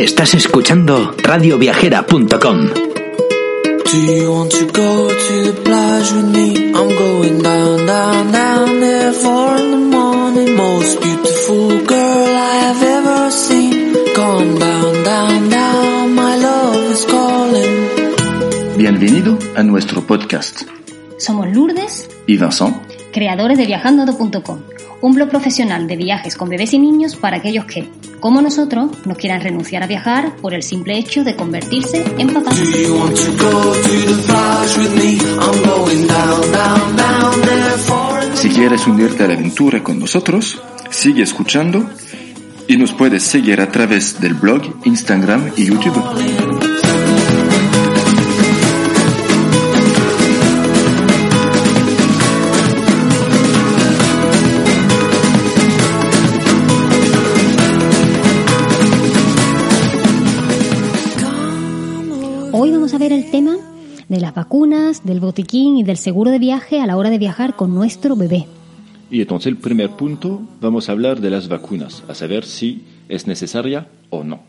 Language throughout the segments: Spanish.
Estás escuchando radioviajera.com. Do you want to go to the plage with me? I'm going down, down, down there four in the morning. Most beautiful girl I have ever seen. Come down, down, down, my love is calling. Bienvenido a nuestro podcast. Somos Lourdes, Y Vincent, creadores de viajando.com, un blog profesional de viajes con bebés y niños para aquellos que, como nosotros, no quieran renunciar a viajar por el simple hecho de convertirse en papás. Si quieres unirte a la aventura con nosotros, sigue escuchando y nos puedes seguir a través del blog, Instagram y YouTube. Ver el tema de las vacunas, del botiquín y del seguro de viaje a la hora de viajar con nuestro bebé. Y entonces el primer punto, vamos a hablar de las vacunas, a saber si es necesaria o no.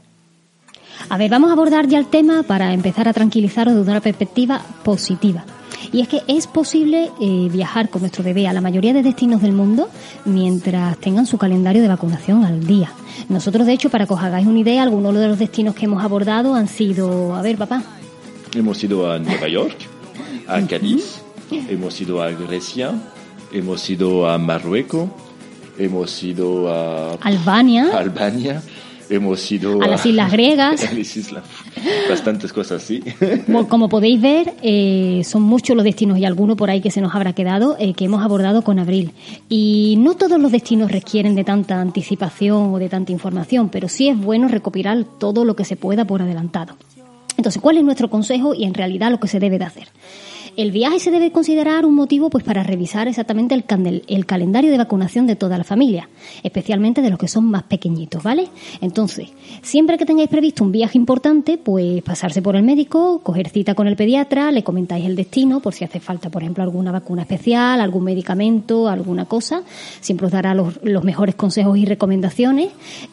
A ver, vamos a abordar ya el tema para empezar a tranquilizaros desde una perspectiva positiva. Y es que es posible eh, viajar con nuestro bebé a la mayoría de destinos del mundo mientras tengan su calendario de vacunación al día. Nosotros, de hecho, para que os hagáis una idea, algunos de los destinos que hemos abordado han sido, a ver, papá, Hemos ido a Nueva York, a Cádiz, hemos ido a Grecia, hemos ido a Marruecos, hemos ido a Albania, Albania, hemos ido a las Islas Griegas. a las islas. Bastantes cosas, sí. Como, como podéis ver, eh, son muchos los destinos y alguno por ahí que se nos habrá quedado eh, que hemos abordado con Abril. Y no todos los destinos requieren de tanta anticipación o de tanta información, pero sí es bueno recopilar todo lo que se pueda por adelantado. Entonces, ¿cuál es nuestro consejo y en realidad lo que se debe de hacer? El viaje se debe considerar un motivo pues para revisar exactamente el, el calendario de vacunación de toda la familia, especialmente de los que son más pequeñitos, ¿vale? Entonces, siempre que tengáis previsto un viaje importante, pues pasarse por el médico, coger cita con el pediatra, le comentáis el destino por si hace falta, por ejemplo, alguna vacuna especial, algún medicamento, alguna cosa. Siempre os dará los, los mejores consejos y recomendaciones.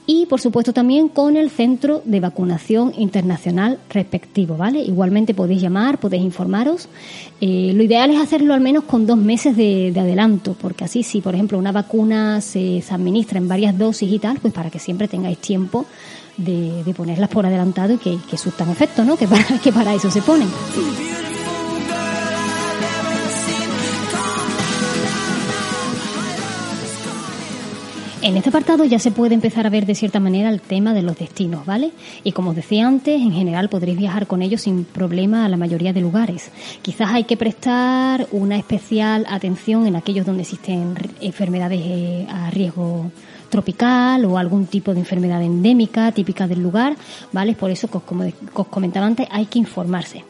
Y, por supuesto, también con el centro de vacunación internacional respectivo, ¿vale? Igualmente podéis llamar, podéis informaros. Eh, lo ideal es hacerlo al menos con dos meses de, de adelanto, porque así si, por ejemplo, una vacuna se, se administra en varias dosis y tal, pues para que siempre tengáis tiempo de, de ponerlas por adelantado y que, que surtan efecto, ¿no? Que para, que para eso se ponen. En este apartado ya se puede empezar a ver de cierta manera el tema de los destinos, ¿vale? Y como os decía antes, en general podréis viajar con ellos sin problema a la mayoría de lugares. Quizás hay que prestar una especial atención en aquellos donde existen enfermedades eh, a riesgo tropical o algún tipo de enfermedad endémica típica del lugar, ¿vale? Por eso, co- como os comentaba antes, hay que informarse.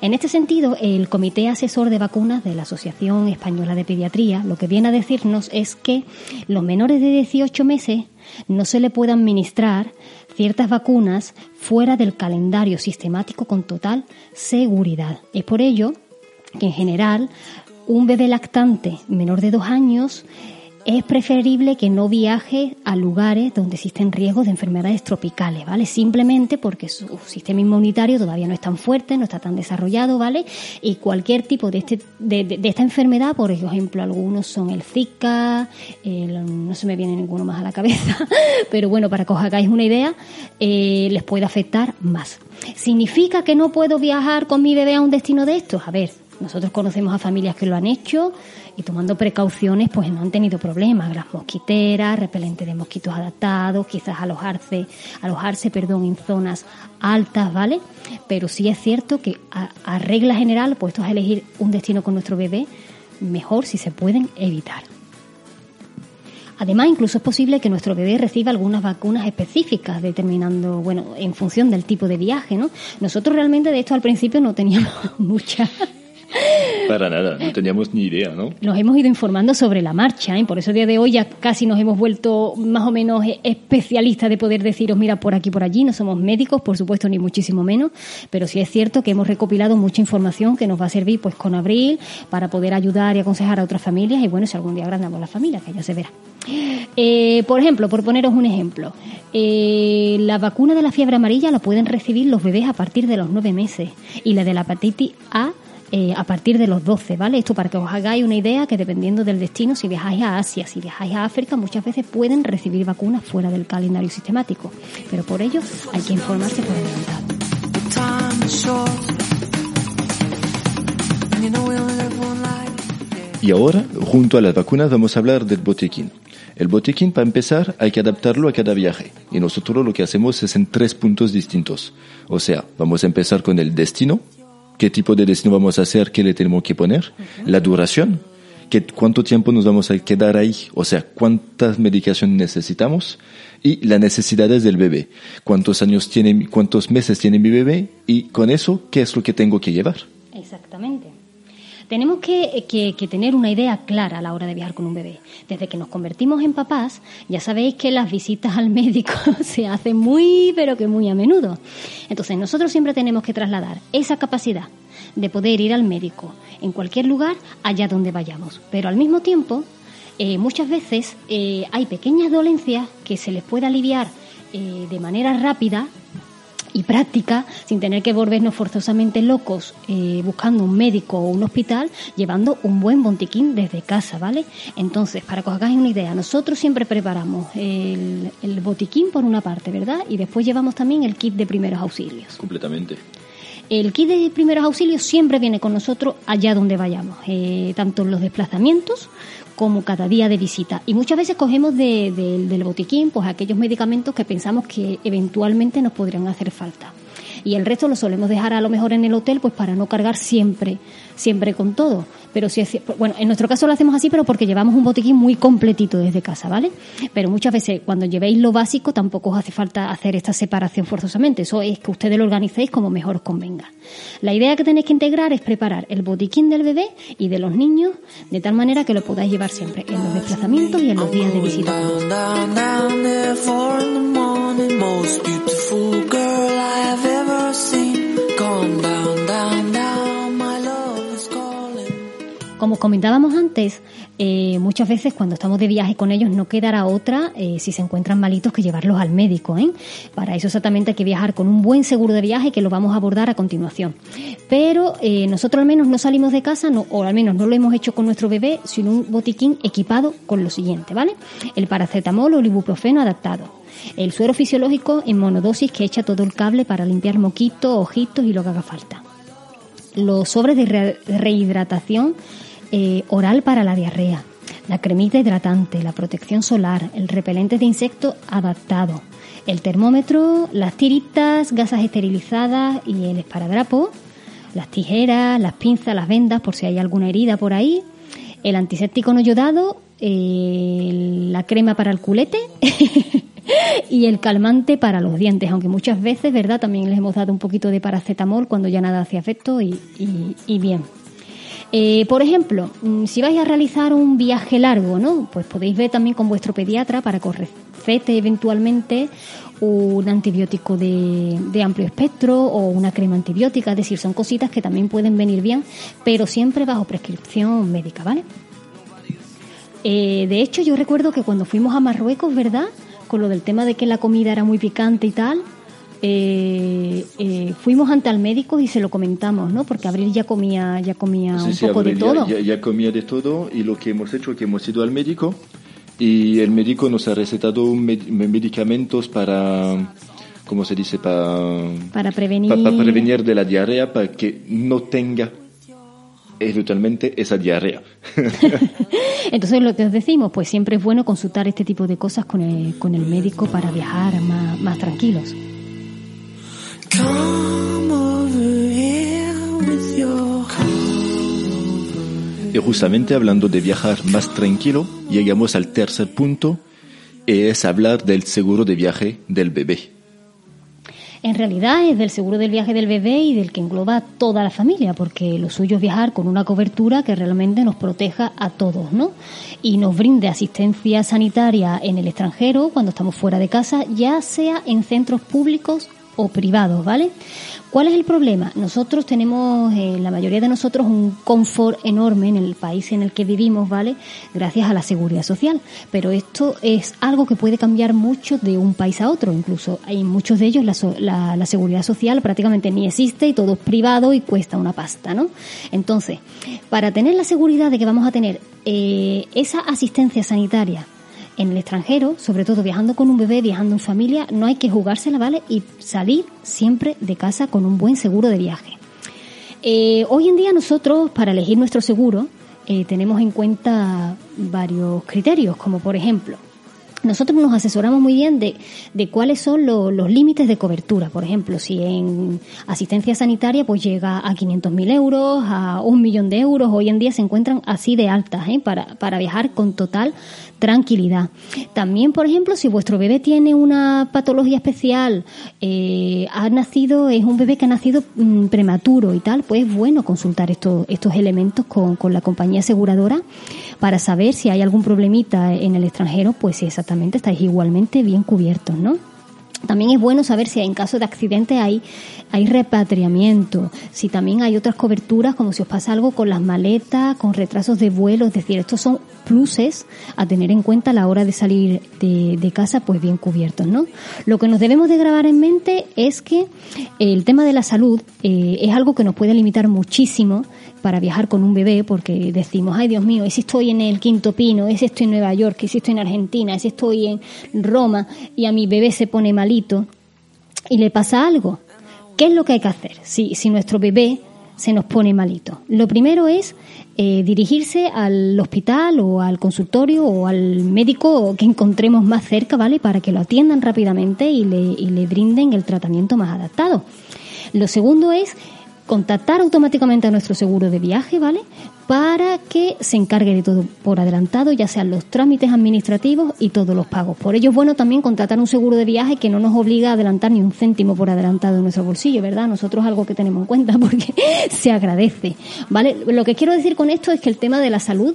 En este sentido, el Comité Asesor de Vacunas de la Asociación Española de Pediatría lo que viene a decirnos es que los menores de 18 meses no se le puede administrar ciertas vacunas fuera del calendario sistemático con total seguridad. Es por ello que en general un bebé lactante menor de dos años es preferible que no viaje a lugares donde existen riesgos de enfermedades tropicales, ¿vale? Simplemente porque su sistema inmunitario todavía no es tan fuerte, no está tan desarrollado, ¿vale? Y cualquier tipo de, este, de, de- esta enfermedad, por ejemplo, algunos son el Zika, el- no se me viene ninguno más a la cabeza, pero bueno, para que os hagáis una idea, eh, les puede afectar más. ¿Significa que no puedo viajar con mi bebé a un destino de estos? A ver, nosotros conocemos a familias que lo han hecho y tomando precauciones pues no han tenido problemas. Las mosquiteras, repelente de mosquitos adaptados, quizás alojarse, alojarse perdón, en zonas altas, ¿vale? Pero sí es cierto que a, regla general, puestos a elegir un destino con nuestro bebé, mejor si se pueden evitar. Además, incluso es posible que nuestro bebé reciba algunas vacunas específicas, determinando, bueno, en función del tipo de viaje, ¿no? Nosotros realmente de esto al principio no teníamos mucha Para nada, no teníamos ni idea, ¿no? nos hemos ido informando sobre la marcha, ¿eh? por eso a día de hoy ya casi nos hemos vuelto más o menos especialistas de poder deciros, mira, por aquí, por allí, no somos médicos, por supuesto, ni muchísimo menos, pero sí es cierto que hemos recopilado mucha información que nos va a servir pues con Abril para poder ayudar y aconsejar a otras familias y bueno, si algún día agrandamos la familia, que ya se verá. Eh, por ejemplo, por poneros un ejemplo, eh, la vacuna de la fiebre amarilla la pueden recibir los bebés a partir de los nueve meses y la de la hepatitis A eh, a partir de los 12, ¿vale? Esto para que os hagáis una idea que dependiendo del destino, si viajáis a Asia, si viajáis a África, muchas veces pueden recibir vacunas fuera del calendario sistemático, pero por ello hay que informarse por adelantado. Y ahora, junto a las vacunas, vamos a hablar del botiquín. El botiquín, para empezar, hay que adaptarlo a cada viaje. Y nosotros lo que hacemos es en tres puntos distintos. O sea, vamos a empezar con el destino, qué tipo de destino vamos a hacer, qué le tenemos que poner, la duración, qué, cuánto tiempo nos vamos a quedar ahí, o sea, cuántas medicación necesitamos y las necesidades del bebé, cuántos años tiene, cuántos meses tiene mi bebé y con eso, qué es lo que tengo que llevar. Exactamente. Tenemos que, que- que tener una idea clara a la hora de viajar con un bebé. Desde que nos convertimos en papás, ya sabéis que las visitas al médico se hacen muy, pero que muy a menudo. Entonces, nosotros siempre tenemos que trasladar esa capacidad de poder ir al médico en cualquier lugar, allá donde vayamos. Pero al mismo tiempo, eh, muchas veces eh, hay pequeñas dolencias que se les puede aliviar eh, de manera rápida y práctica, sin tener que volvernos forzosamente locos eh, buscando un médico o un hospital, llevando un buen botiquín desde casa, ¿vale? Entonces, para que os hagáis una idea, nosotros siempre preparamos el, el botiquín por una parte, ¿verdad? Y después llevamos también el kit de primeros auxilios. Completamente. El kit de primeros auxilios siempre viene con nosotros allá donde vayamos, eh, tanto en los desplazamientos como cada día de visita. Y muchas veces cogemos de- de- del botiquín pues aquellos medicamentos que pensamos que eventualmente nos podrían hacer falta. Y el resto lo solemos dejar a lo mejor en el hotel pues para no cargar siempre, siempre con todo. Pero si es, bueno, en nuestro caso lo hacemos así, pero porque llevamos un botiquín muy completito desde casa, ¿vale? Pero muchas veces cuando llevéis lo básico tampoco os hace falta hacer esta separación forzosamente. Eso es que ustedes lo organicéis como mejor os convenga. La idea que tenéis que integrar es preparar el botiquín del bebé y de los niños de tal manera que lo podáis llevar siempre en los desplazamientos y en los días de visita. Down, down, down there, four in the morning. Most beautiful girl I have ever seen. Gone down, down, Como comentábamos antes, eh, muchas veces cuando estamos de viaje con ellos no quedará otra, eh, si se encuentran malitos, que llevarlos al médico. ¿eh? Para eso exactamente hay que viajar con un buen seguro de viaje que lo vamos a abordar a continuación. Pero eh, nosotros al menos no salimos de casa, o al menos no lo hemos hecho con nuestro bebé, sino un botiquín equipado con lo siguiente, ¿vale? El paracetamol o el ibuprofeno adaptado. El suero fisiológico en monodosis que echa todo el cable para limpiar moquitos, ojitos y lo que haga falta los sobres de re- rehidratación eh, oral para la diarrea, la cremita hidratante, la protección solar, el repelente de insectos adaptado, el termómetro, las tiritas, gasas esterilizadas y el esparadrapo, las tijeras, las pinzas, las vendas por si hay alguna herida por ahí, el antiséptico no yodado, eh, la crema para el culete y el calmante para los dientes, aunque muchas veces, ¿verdad? También les hemos dado un poquito de paracetamol cuando ya nada hace efecto y, y- y bien. Eh, por ejemplo, mm, si vais a realizar un viaje largo, ¿no? Pues podéis ver también con vuestro pediatra para que os recete eventualmente un antibiótico de, de amplio espectro o una crema antibiótica, es decir, son cositas que también pueden venir bien, pero siempre bajo prescripción médica, ¿vale? Eh, de hecho, yo recuerdo que cuando fuimos a Marruecos, ¿verdad? Con lo del tema de que la comida era muy picante y tal, eh, eh, fuimos ante al médico y se lo comentamos, ¿no? Porque Abril ya comía, ya comía Sí, un sí, poco de todo. Ya, comía de todo y lo que hemos hecho es que hemos ido al médico y el médico nos ha recetado med- medicamentos para, ¿cómo se dice? Para, Para prevenir. pa- para prevenir de la diarrea, para que no tenga eventualmente esa diarrea. Entonces, lo que os decimos, pues siempre es bueno consultar este tipo de cosas con el, con el médico para viajar más, más tranquilos. Y justamente hablando de viajar más tranquilo, llegamos al tercer punto, y es hablar del seguro de viaje del bebé. En realidad es del seguro del viaje del bebé y del que engloba a toda la familia, porque lo suyo es viajar con una cobertura que realmente nos proteja a todos, ¿no? Y nos brinde asistencia sanitaria en el extranjero cuando estamos fuera de casa, ya sea en centros públicos o privados, ¿vale? ¿Cuál es el problema? Nosotros tenemos, eh, la mayoría de nosotros, un confort enorme en el país en el que vivimos, ¿vale? Gracias a la seguridad social. Pero esto es algo que puede cambiar mucho de un país a otro. Incluso hay muchos de ellos la- la seguridad social prácticamente ni existe y todo es privado y cuesta una pasta, ¿no? Entonces, para tener la seguridad de que vamos a tener eh, esa asistencia sanitaria en el extranjero, sobre todo viajando con un bebé, viajando en familia, no hay que jugársela, ¿vale? Y salir siempre de casa con un buen seguro de viaje. Eh, hoy en día nosotros, para elegir nuestro seguro, eh, tenemos en cuenta varios criterios, como por ejemplo, nosotros nos asesoramos muy bien de, de cuáles son lo- los límites de cobertura. Por ejemplo, si en asistencia sanitaria pues llega a 500.000 euros, a un millón de euros, hoy en día se encuentran así de altas ¿eh? para, para viajar con total tranquilidad. También, por ejemplo, si vuestro bebé tiene una patología especial, eh, ha nacido, es un bebé que ha nacido mm, prematuro y tal, pues es bueno consultar estos, estos elementos con, con la compañía aseguradora para saber si hay algún problemita en el extranjero, pues exactamente estáis igualmente bien cubiertos, ¿no? También es bueno saber si en caso de accidente hay, hay repatriamiento, si también hay otras coberturas, como si os pasa algo con las maletas, con retrasos de vuelo, es decir, estos son pluses a tener en cuenta a la hora de salir de, de casa, pues bien cubiertos, ¿no? Lo que nos debemos de grabar en mente es que el tema de la salud eh, es algo que nos puede limitar muchísimo para viajar con un bebé, porque decimos, ay Dios mío, ¿y si estoy en el Quinto Pino? ¿Y si estoy en Nueva York? ¿Y si estoy en Argentina? ¿Y si estoy en Roma? Y a mi bebé se pone malito y le pasa algo. ¿Qué es lo que hay que hacer si, si nuestro bebé se nos pone malito? Lo primero es eh, dirigirse al hospital o al consultorio o al médico que encontremos más cerca, ¿vale? Para que lo atiendan rápidamente y le, y le brinden el tratamiento más adaptado. Lo segundo es contactar automáticamente a nuestro seguro de viaje, ¿vale? Para que se encargue de todo por adelantado, ya sean los trámites administrativos y todos los pagos. Por ello es bueno también contratar un seguro de viaje que no nos obliga a adelantar ni un céntimo por adelantado en nuestro bolsillo, ¿verdad? Nosotros algo que tenemos en cuenta porque se agradece, ¿vale? Lo que quiero decir con esto es que el tema de la salud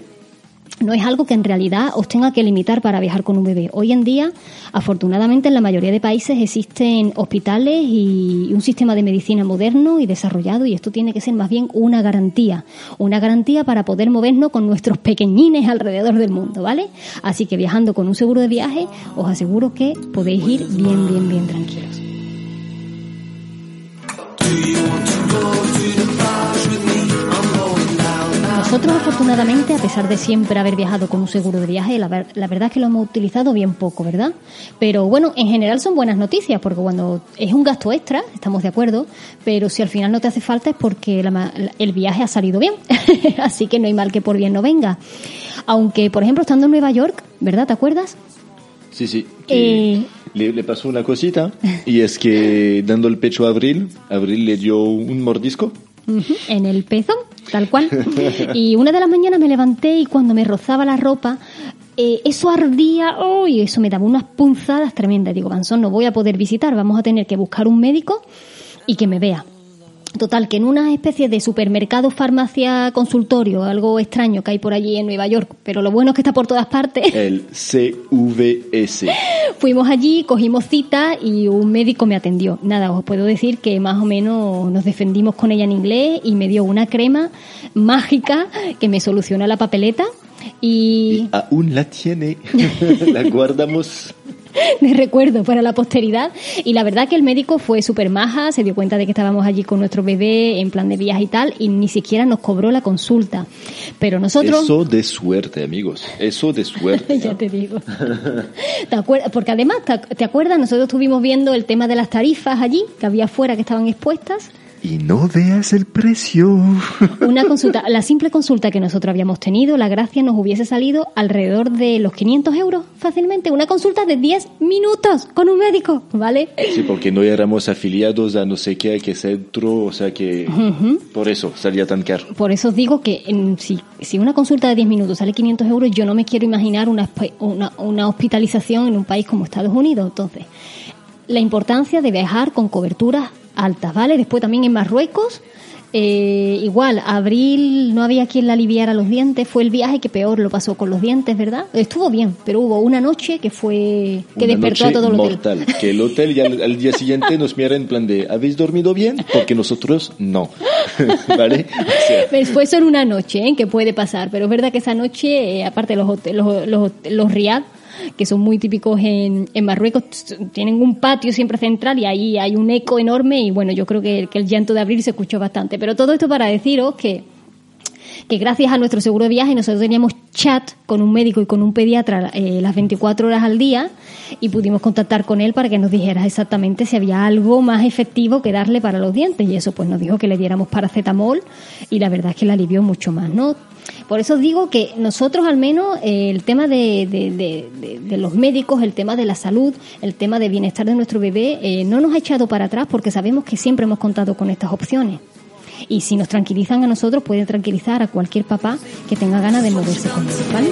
no es algo que en realidad os tenga que limitar para viajar con un bebé. Hoy en día, afortunadamente, en la mayoría de países existen hospitales y un sistema de medicina moderno y desarrollado y esto tiene que ser más bien una garantía, una garantía para poder movernos con nuestros pequeñines alrededor del mundo, ¿vale? Así que viajando con un seguro de viaje, os aseguro que podéis ir bien, bien, bien tranquilos. Nosotros afortunadamente, a pesar de siempre haber viajado con un seguro de viaje, la, ver- la verdad es que lo hemos utilizado bien poco, ¿verdad? Pero bueno, en general son buenas noticias, porque cuando es un gasto extra, estamos de acuerdo, pero si al final no te hace falta es porque la ma- el viaje ha salido bien, así que no hay mal que por bien no venga. Aunque, por ejemplo, estando en Nueva York, ¿verdad? ¿Te acuerdas? Sí, sí. Eh. le, le pasó una cosita y es que dando el pecho a Abril, Abril le dio un mordisco. En el pezón, tal cual. Y una de las mañanas me levanté y cuando me rozaba la ropa, eh, eso ardía, oh, y eso me daba unas punzadas tremendas. Digo, Gansón, no voy a poder visitar, vamos a tener que buscar un médico y que me vea. Total, que en una especie de supermercado, farmacia, consultorio, algo extraño que hay por allí en Nueva York, pero lo bueno es que está por todas partes. El CVS. Fuimos allí, cogimos cita y un médico me atendió. Nada, os puedo decir que más o menos nos defendimos con ella en inglés y me dio una crema mágica que me solucionó la papeleta y Aún la tiene. la guardamos. de recuerdo para la posteridad. Y la verdad que el médico fue súper maja, se dio cuenta de que estábamos allí con nuestro bebé en plan de viaje y tal y ni siquiera nos cobró la consulta. Pero nosotros... Eso de suerte, amigos. Eso de suerte. ya te digo. ¿Te acuerdas? Porque además, ¿te, te acuerdas? Nosotros estuvimos viendo el tema de las tarifas allí, que había afuera que estaban expuestas. Y no veas el precio. Una consulta, la simple consulta que nosotros habíamos tenido, la gracia nos hubiese salido alrededor de los 500 euros fácilmente. Una consulta de 10 minutos con un médico, ¿vale? Sí, porque no éramos afiliados a no sé qué, a qué centro, o sea que por eso salía tan caro. Por eso os digo que en- si, si una consulta de 10 minutos sale 500 euros, yo no me quiero imaginar una, espe- una, una hospitalización en un país como Estados Unidos. Entonces, la importancia de viajar con coberturas altas, ¿vale? Después también en Marruecos Eh, igual, abril no había quien la aliviara los dientes, fue el viaje que peor lo pasó con los dientes, ¿verdad? Estuvo bien, pero hubo una noche que fue que Una despertó noche a todo el hotel. mortal, que el hotel ya al, al día siguiente nos mira en plan de ¿habéis dormido bien? Porque nosotros no. ¿Vale? O sea, Después son una noche, ¿eh? que puede pasar, pero es verdad que esa noche, eh, aparte los, hotel- los, los, los riad, que son muy típicos en, en Marruecos, tienen un patio siempre central y ahí hay un eco enorme y bueno, yo creo que, que el llanto de abril se escuchó bastante. Pero todo esto para deciros que que gracias a nuestro seguro de viaje nosotros teníamos chat con un médico y con un pediatra eh, las 24 horas al día y pudimos contactar con él para que nos dijera exactamente si había algo más efectivo que darle para los dientes y eso pues nos dijo que le diéramos paracetamol y la verdad es que le alivió mucho más, ¿no? Por eso digo que nosotros al menos eh, el tema de, de- de- de- los médicos, el tema de la salud, el tema de bienestar de nuestro bebé eh, no nos ha echado para atrás porque sabemos que siempre hemos contado con estas opciones. Y si nos tranquilizan a nosotros, pueden tranquilizar a cualquier papá que tenga ganas de moverse con ellos, ¿vale?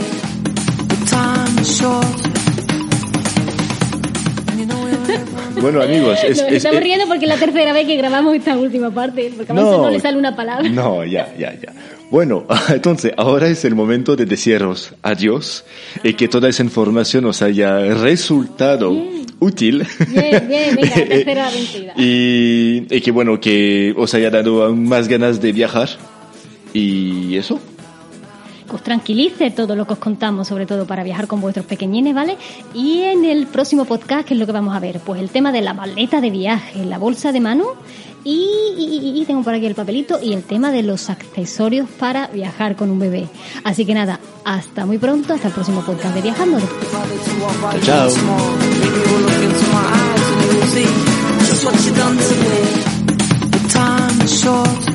Bueno, amigos, es, Nos es- estamos es- riendo porque es la tercera vez que grabamos esta última parte, porque a veces no, le sale una palabra. No, ya, ya, ya. Bueno, entonces ahora es el momento de deciros adiós y que toda esa información os haya resultado útil. Bien, bien, venga, tercera vencida. y, y que bueno, que os haya dado aún más ganas de viajar. Y eso. Os tranquilice todo lo que os contamos, sobre todo para viajar con vuestros pequeñines, ¿vale? Y en el próximo podcast, ¿qué es lo que vamos a ver? Pues el tema de la maleta de viaje, la bolsa de mano y, y- y tengo por aquí el papelito y el tema de los accesorios para viajar con un bebé. Así que nada, hasta muy pronto, hasta el próximo podcast de Viajando. to